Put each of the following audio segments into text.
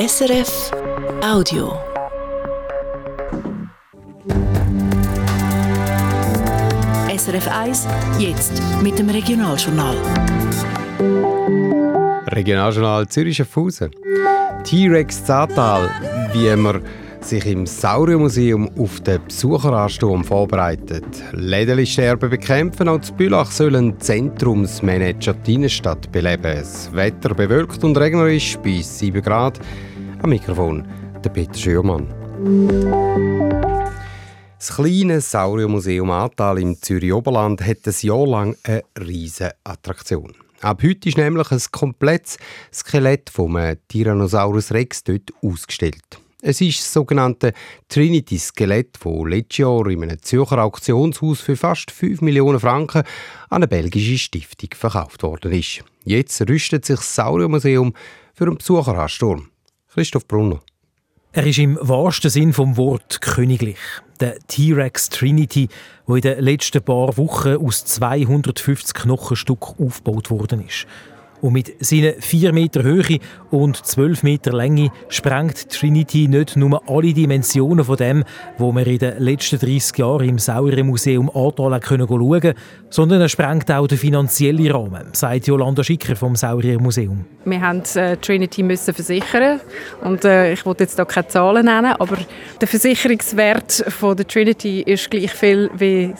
SRF Audio. SRF 1, jetzt mit dem Regionaljournal. Regionaljournal Zürich Schaffhausen. T-Rex Zatal, wie man sich im Sauriermuseum auf den Besucheransturm vorbereitet. Lädeli-Sterben bekämpfen und zu Bülach sollen Zentrumsmanager die Innenstadt beleben. Das Wetter bewölkt und regnerisch bei 7 Grad. Am Mikrofon der Peter Schürmann. Das kleine Sauriermuseum Atal im Zürich Oberland hat ein Jahr lang eine riesige Attraktion. Ab heute ist nämlich ein komplettes Skelett vom Tyrannosaurus Rex dort ausgestellt. Es ist das sogenannte Trinity-Skelett, das letztes Jahr in einem Zürcher Auktionshaus für fast 5 Millionen Franken an eine belgische Stiftung verkauft worden ist. Jetzt rüstet sich das Sauriermuseum für einen Besucheransturm. Christoph Brunner. Er ist im wahrsten Sinn vom Wort königlich. Der T-Rex Trinity, wo in den letzten paar Wochen aus 250 Knochenstück aufgebaut worden ist. Und mit seinen 4 Meter Höhe und 12 Meter Länge sprengt Trinity nicht nur alle Dimensionen von dem, wo wir in den letzten 30 Jahren im Sauriermuseum Ahrtal schauen konnten, sondern er sprengt auch den finanziellen Rahmen, sagt Jolanda Schicker vom Sauriermuseum. Wir mussten äh, Trinity müssen versichern und äh, ich wollte jetzt hier keine Zahlen nennen, aber der Versicherungswert von der Trinity ist gleich viel wie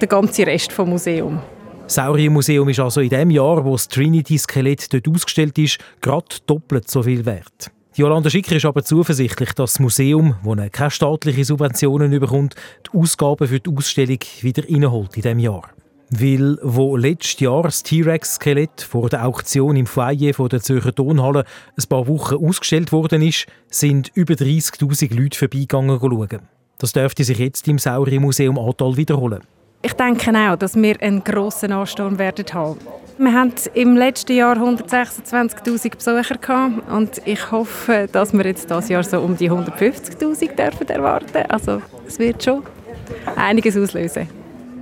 der ganze Rest vom Museum. Das Sauriermuseum ist also in dem Jahr, wo das Trinity-Skelett dort ausgestellt ist, gerade doppelt so viel wert. Jolanda Schicker ist aber zuversichtlich, dass das Museum, das keine staatlichen Subventionen bekommt, die Ausgaben für die Ausstellung wieder reinholt in diesem Jahr. Weil, wo letztes Jahr das T-Rex-Skelett vor der Auktion im Foyer von der Zürcher Tonhalle ein paar Wochen ausgestellt worden ist, sind über 30.000 Leute vorbeigegangen schauen. Das dürfte sich jetzt im Sauriermuseum Atal wiederholen. Ich denke auch, dass wir einen grossen Ansturm werden haben. Wir hatten im letzten Jahr 126'000 Besucher gehabt und ich hoffe, dass wir jetzt dieses Jahr so um die 150'000 dürfen erwarten. Also es wird schon einiges auslösen.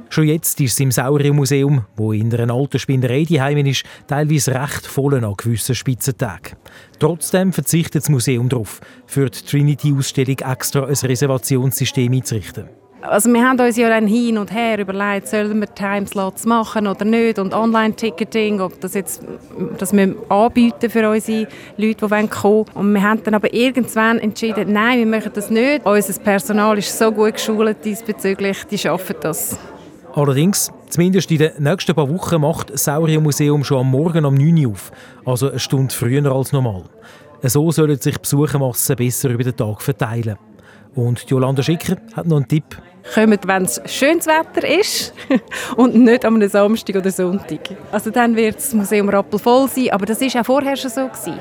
Schon jetzt ist es im Sauriermuseum, wo in einer alten Spinnerei daheim ist, teilweise recht voll an gewissen Spitzentagen. Trotzdem verzichtet das Museum darauf, für die Trinity-Ausstellung extra ein Reservationssystem einzurichten. Also wir haben uns ja dann hin und her überlegt, sollen wir Timeslots machen oder nicht und Online-Ticketing, ob das jetzt, dass wir anbieten für unsere Leute, die kommen wollen. Und wir haben dann aber irgendwann entschieden, nein, wir machen das nicht. Unser Personal ist so gut geschult diesbezüglich, die schaffen das. Allerdings, zumindest in den nächsten paar Wochen macht das Sauriermuseum schon am Morgen um 9 Uhr auf, also eine Stunde früher als normal. So sollen sich Besuchermassen besser über den Tag verteilen. Und Jolanda Schicker hat noch einen Tipp. Kommt, wenn es schönes Wetter ist und nicht am Samstag oder Sonntag. Also dann wird das Museum rappelvoll sein, aber das war auch vorher schon so. Gewesen.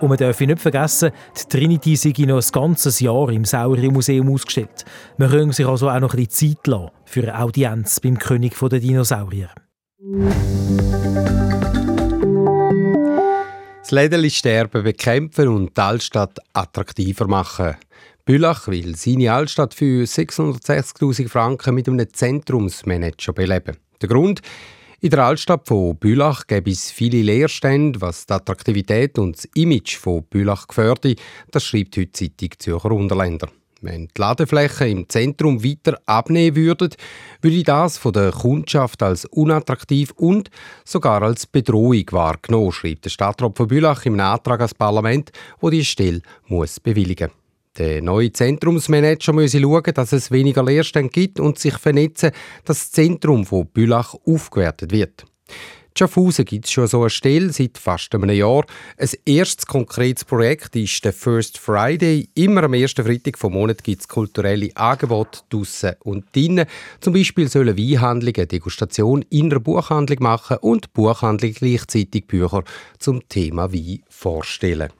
Und man darf nicht vergessen, die Trinity sei noch ein ganzes Jahr im Sauriermuseum ausgestellt. Man könnte sich also auch noch ein bisschen Zeit lassen für eine Audienz beim König der Dinosaurier. Das Lädeli-Sterben bekämpfen und die Altstadt attraktiver machen. Bülach will seine Altstadt für 660.000 Franken mit einem Zentrumsmanager beleben. Der Grund? In der Altstadt von Bülach gäbe es viele Leerstände, was die Attraktivität und das Image von Bülach gefördert, das schreibt heute die Zeitung Zürcher Unterländer. Wenn die Ladeflächen im Zentrum weiter abnehmen würden, würde das von der Kundschaft als unattraktiv und sogar als Bedrohung wahrgenommen, schreibt der Stadtrat von Bülach im Antrag ans Parlament, wo die Stelle muss bewilligen muss. Der neue Zentrumsmanager muss schauen, dass es weniger Leerstände gibt und sich vernetzen, dass das Zentrum von Bülach aufgewertet wird. Schaffhausen gibt es schon so eine Stelle seit fast einem Jahr. Ein erstes konkretes Projekt ist der First Friday. Immer am ersten Freitag vom Monat gibt es kulturelle Angebote draussen und drinnen. Zum Beispiel sollen Weinhandlungen Degustation in einer Buchhandlung machen und Buchhandlung gleichzeitig Bücher zum Thema Wein vorstellen.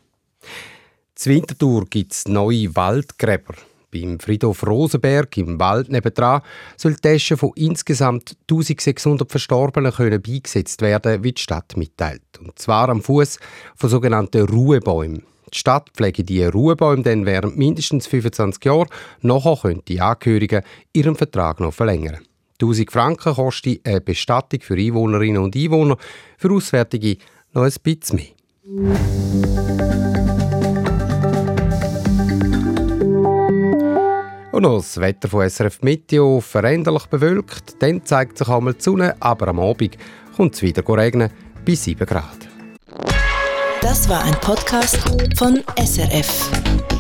Zur Winterthur gibt es neue Waldgräber. Beim Friedhof Rosenberg im Wald nebendran soll die Tasche von insgesamt 1600 Verstorbenen können beigesetzt werden, wie die Stadt mitteilt. Und zwar am Fuß von sogenannten Ruhebäumen. Die Stadt pflege diese Ruhebäume dann während mindestens 25 Jahren. Nachher können die Angehörigen ihren Vertrag noch verlängern. 1000 Franken kostet eine Bestattung für Einwohnerinnen und Einwohner, für Auswärtige noch ein bisschen mehr. Und noch das Wetter von SRF Meteo veränderlich bewölkt. Dann zeigt sich einmal die Sonne, aber am Abend kommt es wieder regnen bei 7 Grad. Das war ein Podcast von SRF.